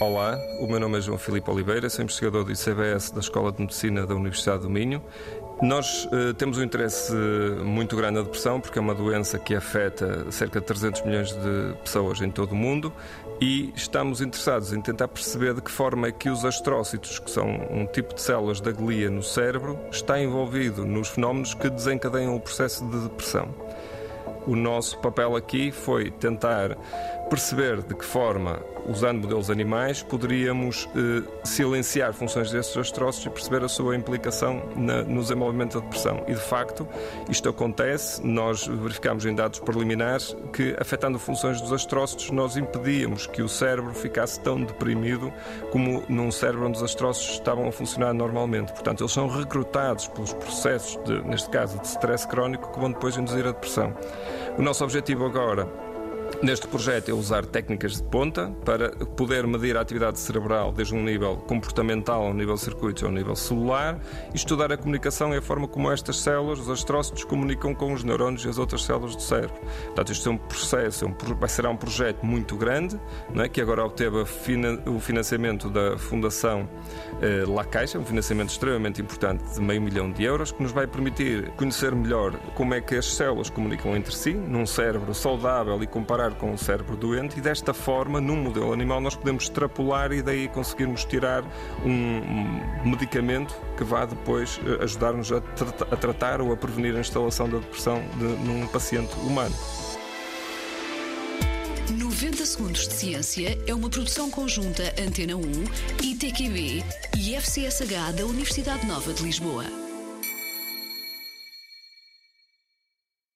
Olá, o meu nome é João Filipe Oliveira, sou investigador do ICBS da Escola de Medicina da Universidade do Minho. Nós uh, temos um interesse muito grande na depressão porque é uma doença que afeta cerca de 300 milhões de pessoas em todo o mundo e estamos interessados em tentar perceber de que forma é que os astrócitos, que são um tipo de células da glia no cérebro, está envolvido nos fenómenos que desencadeiam o processo de depressão. O nosso papel aqui foi tentar perceber de que forma, usando modelos animais, poderíamos eh, silenciar funções desses astrócitos e perceber a sua implicação na, no desenvolvimento da depressão. E de facto, isto acontece. Nós verificamos em dados preliminares que, afetando funções dos astrócitos, nós impedíamos que o cérebro ficasse tão deprimido como num cérebro onde os astrócitos estavam a funcionar normalmente. Portanto, eles são recrutados pelos processos, de, neste caso, de stress crónico, que vão depois induzir a depressão. O nosso objetivo agora Neste projeto é usar técnicas de ponta para poder medir a atividade cerebral desde um nível comportamental ao nível circuitos ao nível celular e estudar a comunicação e a forma como estas células, os astrócitos, comunicam com os neurônios e as outras células do cérebro. Portanto, isto é um processo, é um, vai ser um projeto muito grande, é? que agora obteve o financiamento da Fundação eh, La Caixa, um financiamento extremamente importante de meio milhão de euros, que nos vai permitir conhecer melhor como é que as células comunicam entre si, num cérebro saudável e comparar com o cérebro doente e desta forma, num modelo animal, nós podemos extrapolar e daí conseguirmos tirar um medicamento que vá depois eh, ajudar-nos a, tra a, tratar ou a prevenir a instalação da depressão de, num paciente humano. 90 Segundos de Ciência é uma produção conjunta Antena 1, ITQB e FCSH da Universidade Nova de Lisboa.